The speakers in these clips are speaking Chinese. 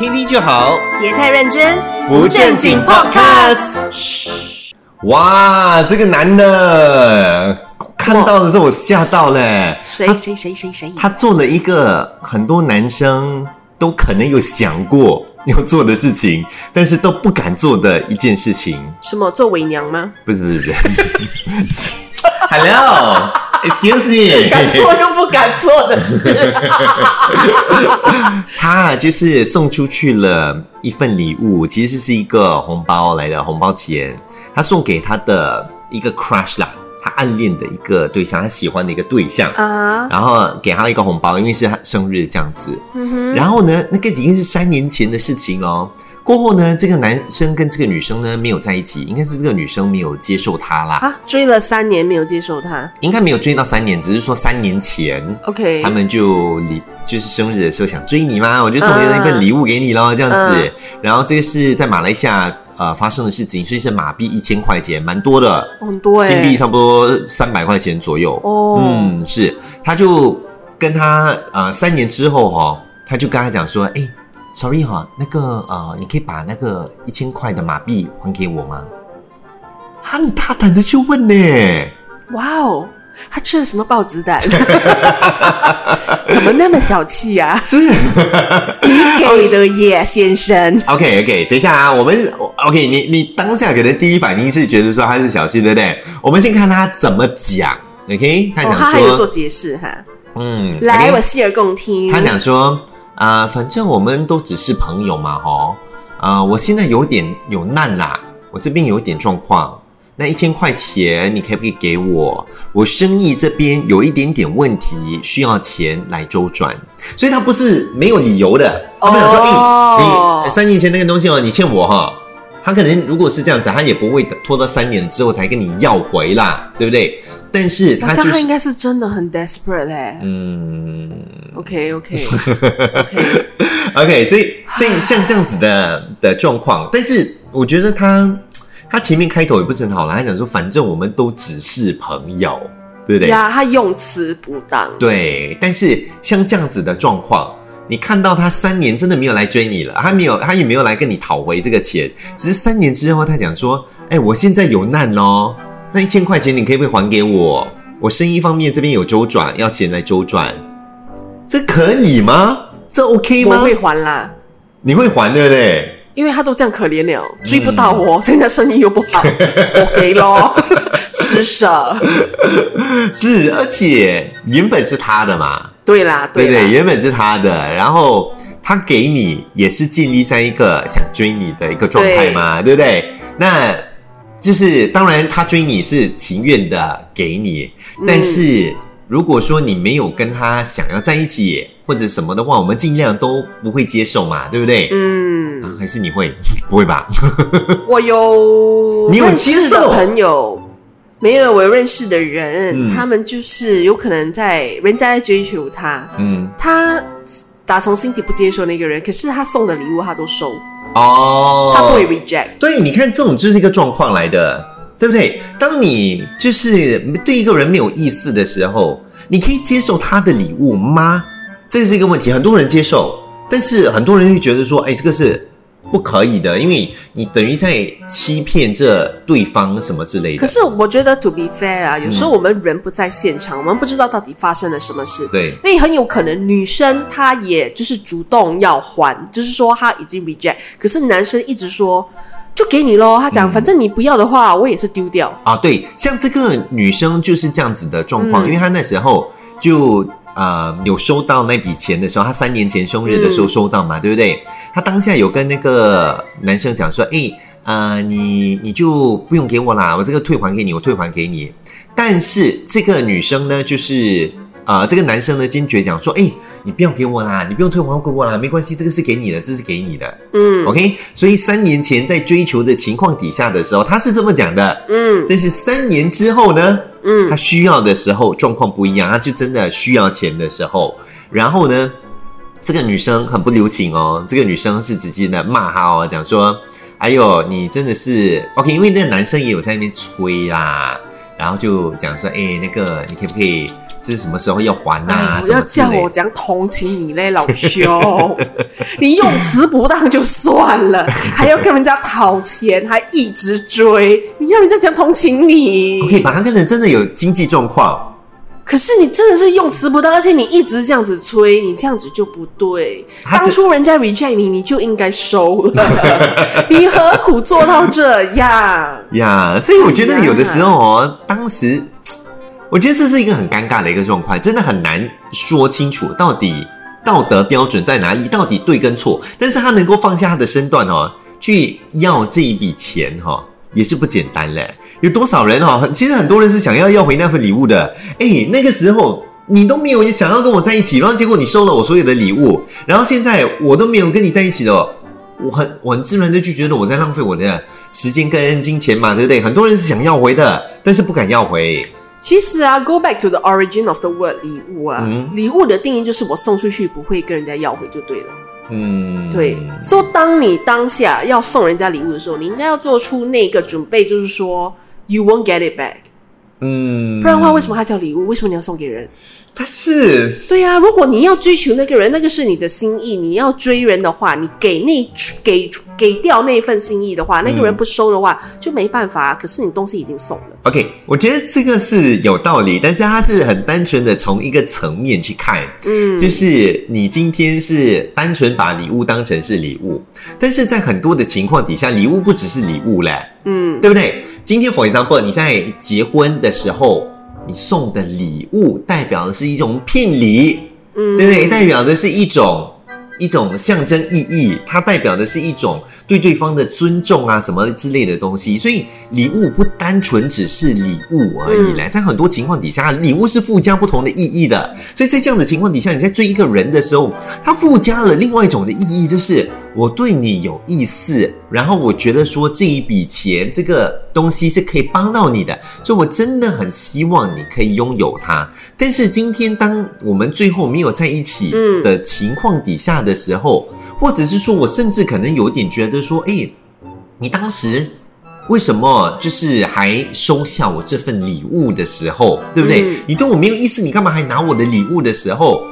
听听就好，别太认真，不正经 podcast。嘘，哇，这个男的看到的时候我吓到了，谁谁谁谁谁？他做了一个很多男生都可能有想过 要做的事情，但是都不敢做的一件事情。什么做伪娘吗？不是不是不是 ，Hello，Excuse me，敢做又不敢做的事。他就是送出去了一份礼物，其实是一个红包来的红包钱，他送给他的一个 crush 啦，他暗恋的一个对象，他喜欢的一个对象啊，然后给他一个红包，因为是他生日这样子。嗯哼，然后呢，那个已经是三年前的事情喽。过后呢，这个男生跟这个女生呢没有在一起，应该是这个女生没有接受他啦，啊，追了三年没有接受他。应该没有追到三年，只是说三年前 OK，他们就礼就是生日的时候想追你嘛，我就送了一份礼物给你咯，这样子。嗯然后这个是在马来西亚呃发生的事情，所以是马币一千块钱，蛮多的，很多哎、新币差不多三百块钱左右。哦，嗯，是，他就跟他呃三年之后哈、他就跟他讲说，哎，sorry 哈、那个呃，你可以把那个一千块的马币还给我吗？他很大胆的去问呢。哇哦，他吃了什么豹子胆？怎么那么小气呀、是给的耶，先生。OK OK，等一下啊，我们 OK，你你当下可能第一反应是觉得说他是小气，对不对？我们先看他怎么讲，OK？他哦，讲他还有做，解释哈。嗯，来？我洗耳恭听。他讲说，啊、反正我们都只是朋友嘛，吼，啊、我现在有点有难啦，我这边有一点状况，那一千块钱你可不可以给我？我生意这边有一点点问题，需要钱来周转，所以他不是没有理由的，他们想说，哎、哦你三年前那个东西哦，你欠我哈。他可能如果是这样子，他也不会拖到三年之后才跟你要回啦，对不对？但是他就是那这样他应该是真的很 desperate 哎、嗯 OK OK OK，OK，所以所以像这样子的的状况，但是我觉得他他前面开头也不是很好啦，他讲说反正我们都只是朋友，对不对？呀，他用词不当。对，但是像这样子的状况，你看到他三年真的没有来追你了，他没有，他也没有来跟你讨回这个钱，只是三年之后他讲说，哎，我现在有难咯，那一千块钱你可以不可以还给我？我生意方面这边有周转，要钱来周转，这可以吗？这 OK 吗？我会还啦，你会还对不对？因为他都这样可怜了，追不嗯到我，现在生意又不好，我给咯，施舍。是，而且原本是他的嘛，对啦，啦，对对，原本是他的，然后他给你也是建立在一个想追你的一个状态嘛，对不对？那就是当然他追你是情愿的给你，但是如果说你没有跟他想要在一起或者什么的话，我们尽量都不会接受嘛，对不对？嗯，啊还是你会？不会吧？我有你有接受？的朋友，没有我有认识的人，嗯。他们就是有可能在人家在追求他，嗯，他打从心底不接受那个人，可是他送的礼物他都收，哦，他不会 reject。对，你看这种就是一个状况来的，对不对？当你就是对一个人没有意思的时候，你可以接受他的礼物吗？这是一个问题，很多人接受，但是很多人会觉得说，哎，这个是不可以的，因为你等于在欺骗这对方什么之类的。可是我觉得 to be fair 啊，有时候我们人不在现场，我们不知道到底发生了什么事。对，因为很有可能女生她也就是主动要还，就是说她已经 reject，可是男生一直说就给你咯，他讲、嗯反正你不要的话，我也是丢掉。啊，对，像这个女生就是这样子的状况，嗯因为她那时候就呃有收到那笔钱的时候，他三年前生日的时候嗯收到嘛，对不对？他当下有跟那个男生讲说，哎，呃，你你就不用给我啦，我这个退还给你，我退还给你。但是这个女生呢，就是呃，这个男生呢坚决讲说，哎，你不要给我啦，你不用退还给我啦，没关系，这个是给你的，这是给你的。嗯。OK，所以三年前在追求的情况底下的时候，他是这么讲的。嗯。但是三年之后呢，嗯。他需要的时候状况不一样，他就真的需要钱的时候，然后呢，这个女生很不留情哦，这个女生是直接的骂他哦，讲说，哎呦，你真的是 OK，因为那个男生也有在那边催啦，然后就讲说，哎，那个你可不可以是什么时候要还呐、哎，不什要。叫我讲同情你嘞，老兄！你用词不当就算了，还要跟人家讨钱，还一直追，你要人家讲同情你。OK，把他跟人真的有经济状况，可是你真的是用词不当，而且你一直这样子催，你这样子就不对。当初人家 reject 你，你就应该收了，你何苦做到这样？呀所以我觉得有的时候哦，当时我觉得这是一个很尴尬的一个状况，真的很难说清楚到底道德标准在哪里，到底对跟错。但是他能够放下他的身段哦，去要这一笔钱哈、也是不简单嘞。有多少人哦？很其实很多人是想要要回那份礼物的。哎，那个时候。你都没有想要跟我在一起，然后结果你收了我所有的礼物，然后现在我都没有跟你在一起了，我很我很自然的就觉得我在浪费我的时间跟金钱嘛，对不对？很多人是想要回的，但是不敢要回。其实啊，go back to the origin of the word 礼物啊，嗯礼物的定义就是我送出去不会跟人家要回就对了。嗯，对，所以当你当下要送人家礼物的时候，你应该要做出那个准备，就是说 you won't get it back，嗯，不然的话，为什么它叫礼物？为什么你要送给人？他是对呀、如果你要追求那个人，那个是你的心意，你要追人的话，你给那给给掉那份心意的话，那个人不收的话，就没办法。可是你东西已经送了，OK，我觉得这个是有道理，但是他是很单纯的从一个层面去看，嗯，就是你今天是单纯把礼物当成是礼物，但是在很多的情况底下，礼物不只是礼物嘞，嗯，对不对？今天，for example，你在结婚的时候，你送的礼物代表的是一种聘礼，嗯对不对？代表的是一种一种象征意义，它代表的是一种对对方的尊重啊，什么之类的东西。所以礼物不单纯只是礼物而已嘞，在很多情况底下，礼物是附加不同的意义的。所以在这样的情况底下，你在追一个人的时候，它附加了另外一种的意义，就是我对你有意思，然后我觉得说这一笔钱这个东西是可以帮到你的，所以我真的很希望你可以拥有它。但是今天当我们最后没有在一起嗯的情况底下的时候，或者是说我甚至可能有点觉得说，哎，你当时。为什么就是还收下我这份礼物的时候，对不对？嗯你对我没有意思，你干嘛还拿我的礼物的时候，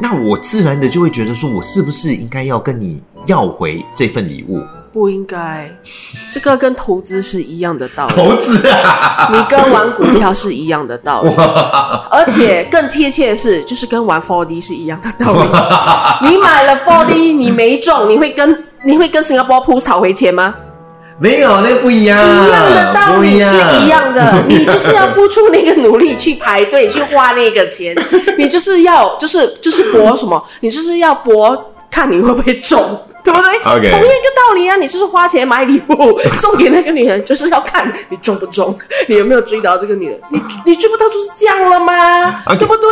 那我自然的就会觉得说，我是不是应该要跟你要回这份礼物？不应该，这个跟投资是一样的道理。投资啊！你跟玩股票是一样的道理，而且更贴切的是，就是跟玩 4D 是一样的道理。你买了 4D，你没中，你会跟你会跟新加坡 Pools 讨回钱吗？没有，那不一样，一样的道理是一样的，你就是要付出那个努力去排队去花那个钱，你就是要就是就是搏什么？你就是要搏看你会不会中。对不对 OK 同样一个道理啊，你就是花钱买礼物 送给那个女人，就是要看你中不中，你有没有追到这个女人。你你追不到就是这样了吗对不对？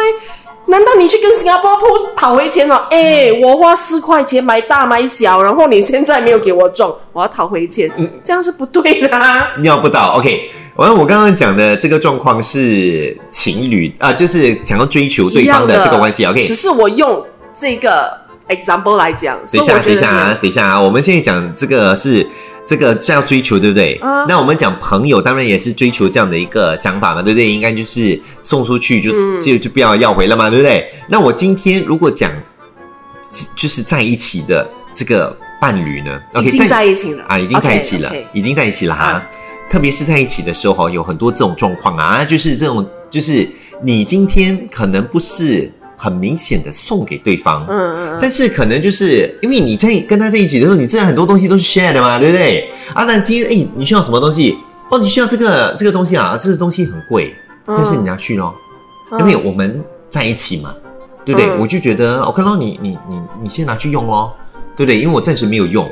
难道你去跟新加坡铺讨回钱了？哎，我花四块钱买大买小，然后你现在没有给我中，我要讨回钱，这样是不对的、啊。尿不到。OK，完我刚刚讲的这个状况是情侣啊、就是想要追求对方的这个关系。OK，只是我用这个 example 来讲，等一下，等一下啊，等一下啊，我们现在讲这个是这个是要追求，对不对？啊那我们讲朋友，当然也是追求这样的一个想法嘛，对不对？应该就是送出去就、嗯就就不要要回了嘛，对不对？那我今天如果讲就是在一起的这个伴侣呢，OK，已经在一起了啊，已经在一起了已经在一起了哈。啊特别是在一起的时候哈，有很多这种状况啊，就是这种，就是你今天可能不是很明显的送给对方，嗯但是可能就是因为你在跟他在一起的时候，你自然很多东西都是 share 的嘛，对不对？啊，那今天哎，你需要什么东西？哦，你需要这个这个东西啊，这个东西很贵，但是你拿去咯，嗯。因为我们在一起嘛，对不对？嗯。我就觉得我看到你你你你先拿去用咯，对不对？因为我暂时没有用，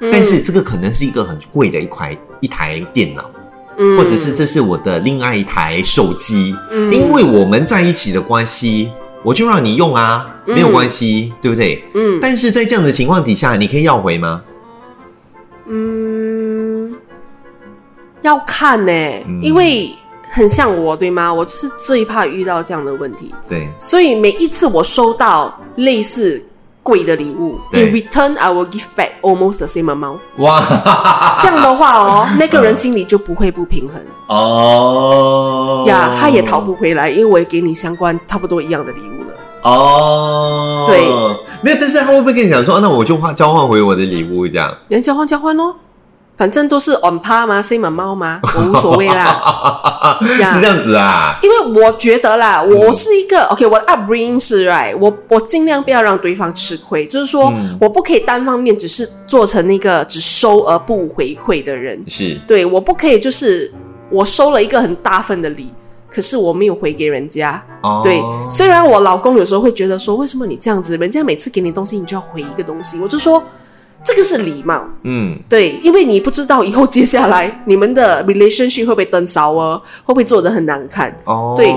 嗯。但是这个可能是一个很贵的一块一台电脑，嗯。或者是这是我的另外一台手机，嗯。因为我们在一起的关系，我就让你用啊，没有嗯关系，对不对？嗯但是在这样的情况底下，你可以要回吗？嗯，要看呢、嗯因为很像我，对吗？我就是最怕遇到这样的问题，对，所以每一次我收到类似贵的礼物，in return I will give back almost the same amount。哇，这样的话哦，那个人心里就不会不平衡。哦。呀，他也讨不回来，因为我也给你相关差不多一样的礼物了。哦，对，没有，但是他会不会跟你讲说，啊那我就换交换回我的礼物这样？能交换交换咯，反正都是 on par 嘛，same amount 嘛，我无所谓啦。呀是这样子啊？因为我觉得啦，我是一个、OK，我的 upbringing 是 right，我我尽量不要让对方吃亏，就是说、嗯我不可以单方面只是做成那个只收而不回馈的人。是，对我不可以就是我收了一个很大份的礼，可是我没有回给人家。哦，对，虽然我老公有时候会觉得说，为什么你这样子，人家每次给你东西，你就要回一个东西，我就说这个是礼貌。嗯，对，因为你不知道以后接下来你们的 relationship 会不会登烧哦，会不会做的很难看。哦，对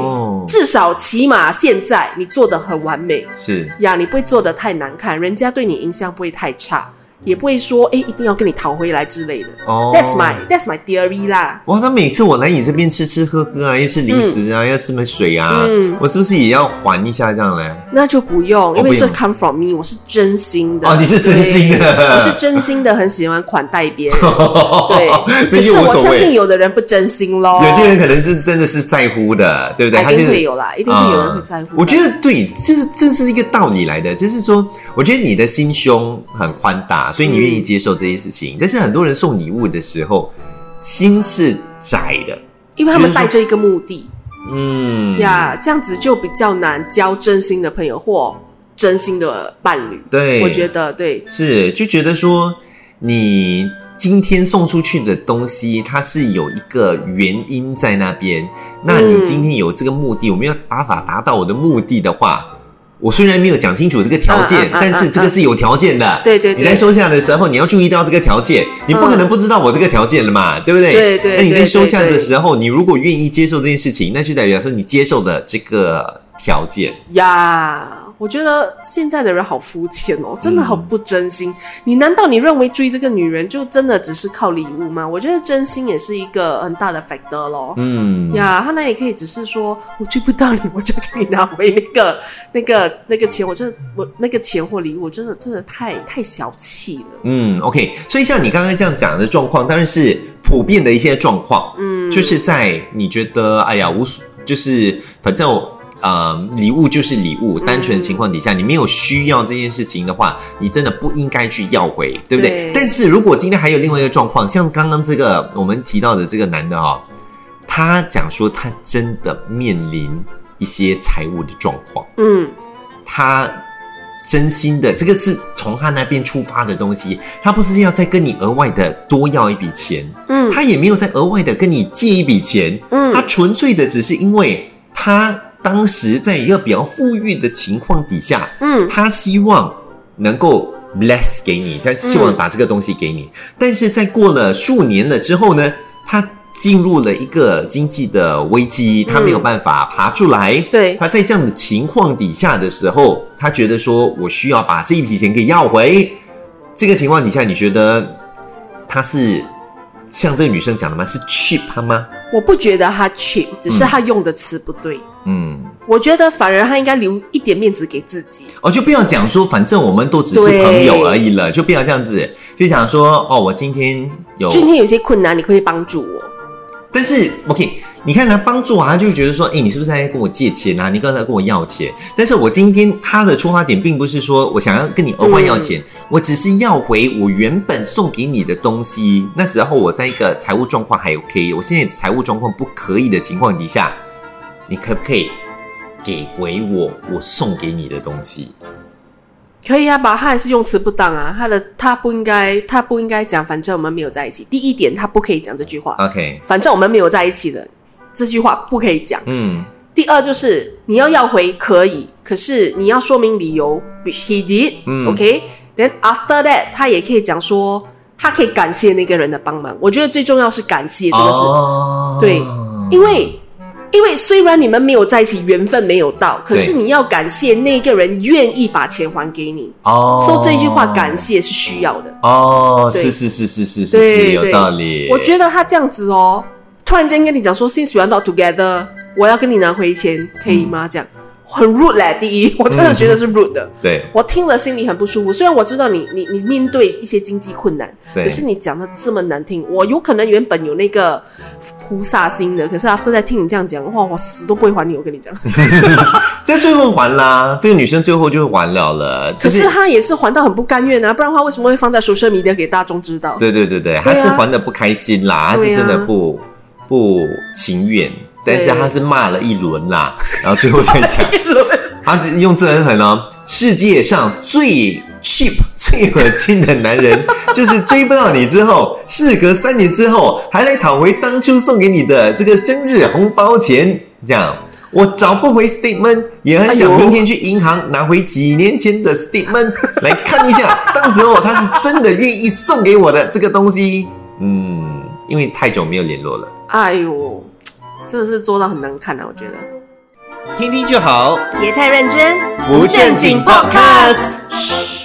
至少起码现在你做的很完美。是，呀，你不会做的太难看，人家对你印象不会太差，也不会说哎一定要跟你讨回来之类的。哦 That's my that's my theory 啦。哇，那每次我来你这边吃吃喝喝啊，要吃零食啊，要吃么水啊，嗯我是不是也要还一下这样嘞？那就不用，因为是 come from me，我是真心的。哦你是真心的我是真心的，很喜欢款待别人。对，可是我。相信有的人不真心咯。有些人可能是真的是在乎的，对不对？一定会有啦，一定会有人会在乎。嗯我觉得对，就是这是一个道理来的，就是说，我觉得你的心胸很宽大，所以你愿意接受这些事情。但是很多人送礼物的时候，心是窄的，因为他们带着一个目的嗯，呀，这样子就比较难交真心的朋友或真心的伴侣。对，我觉得对，是就觉得说你。今天送出去的东西，它是有一个原因在那边。那你嗯今天有这个目的，我们要办法达到我的目的的话，我虽然没有讲清楚这个条件，但是这个是有条件的。对对对你在收下的时候，你要注意到这个条件，你不可能不知道我这个条件了嘛，对不对？对对那你在收下的时候，你如果愿意接受这件事情，那就代表说你接受的这个条件。呀，我觉得现在的人好肤浅哦，真的好嗯不真心。你难道你认为追这个女人就真的只是靠礼物吗？我觉得真心也是一个很大的 factor 咯。嗯，呀，他那也可以只是说我追不到你，我就给你拿回那个、那个、那个钱。我真的，我那个钱或礼物，真的真的太太小气了。嗯，OK，所以像你刚刚这样讲的状况，当然是普遍的一些状况，嗯，就是在你觉得哎呀无所，就是反正呃礼物就是礼物，单纯的情况底下，你没有需要这件事情的话，你真的不应该去要回，对不对？对但是如果今天还有另外一个状况，像刚刚这个我们提到的这个男的哈、他讲说他真的面临一些财务的状况。嗯，他真心的，这个是从他那边出发的东西，他不是要再跟你额外的多要一笔钱，嗯他也没有再额外的跟你借一笔钱，嗯他纯粹的只是因为他当时在一个比较富裕的情况底下，嗯他希望能够 bless 给你，他希望把这个东西给你，但是在过了数年了之后呢，他进入了一个经济的危机，他没有办法爬出来。对他在这样的情况底下的时候，他觉得说我需要把这一笔钱给要回。这个情况底下，你觉得他是像这个女生讲的吗？是 cheap 他吗？我不觉得他 cheap，只是他用的词不对。嗯，我觉得反而他应该留一点面子给自己。哦，就不要讲说，反正我们都只是朋友而已了，就不要这样子，就讲说，哦，我今天有，今天有些困难，你可以帮助我。但是 OK，你看他帮助啊，他就会觉得说，哎、你是不是在跟我借钱啊？你刚才跟我要钱，但是我今天他的出发点并不是说我想要跟你额外要钱，我只是要回我原本送给你的东西。那时候我在一个财务状况还 OK，我现在财务状况不可以的情况底下，你可不可以给回我我送给你的东西？可以啊，吧？他还是用词不当啊，他的他不应该，他不应该讲，反正我们没有在一起。第一点，他不可以讲这句话，OK，反正我们没有在一起的这句话不可以讲。嗯第二就是你要要回可以，可是你要说明理由，which he did，嗯 OK。Then after that，他也可以讲说，他可以感谢那个人的帮忙。我觉得最重要是感谢这个是，哦对因为因为虽然你们没有在一起，缘分没有到，可是你要感谢那个人愿意把钱还给你。哦，说这句话感谢是需要的。哦，是是是是是是是，有道理。我觉得他这样子哦，突然间跟你讲说，since we are not together，我要跟你拿回钱，可以吗？这样很 rude 嘞。第一，我真的觉得是 rude 的。对我听了心里很不舒服。虽然我知道你你你面对一些经济困难，对可是你讲的这么难听，我有可能原本有那个菩萨心的，可是 after 在听你这样讲，哇，我死都不会还你。我跟你讲，这最后还啦，这个女生最后就还了了。可就是她也是还到很不甘愿啊，不然的话为什么会放在 social media 给大众知道？对对对对，还是还的不开心啦，还啊是真的不不情愿，但是他是骂了一轮啦，然后最后再讲，他用这很狠哦，世界上最 cheap 最恶心的男人，就是追不到你之后，事隔三年之后还来讨回当初送给你的这个生日红包钱，这样。我找不回 statement，也很想明天去银行拿回几年前的 statement 来看一下，当时候他是真的愿意送给我的这个东西。嗯，因为太久没有联络了，哎呦，真的是做到很难看啊，我觉得。听听就好。别太认真，不正经 podcast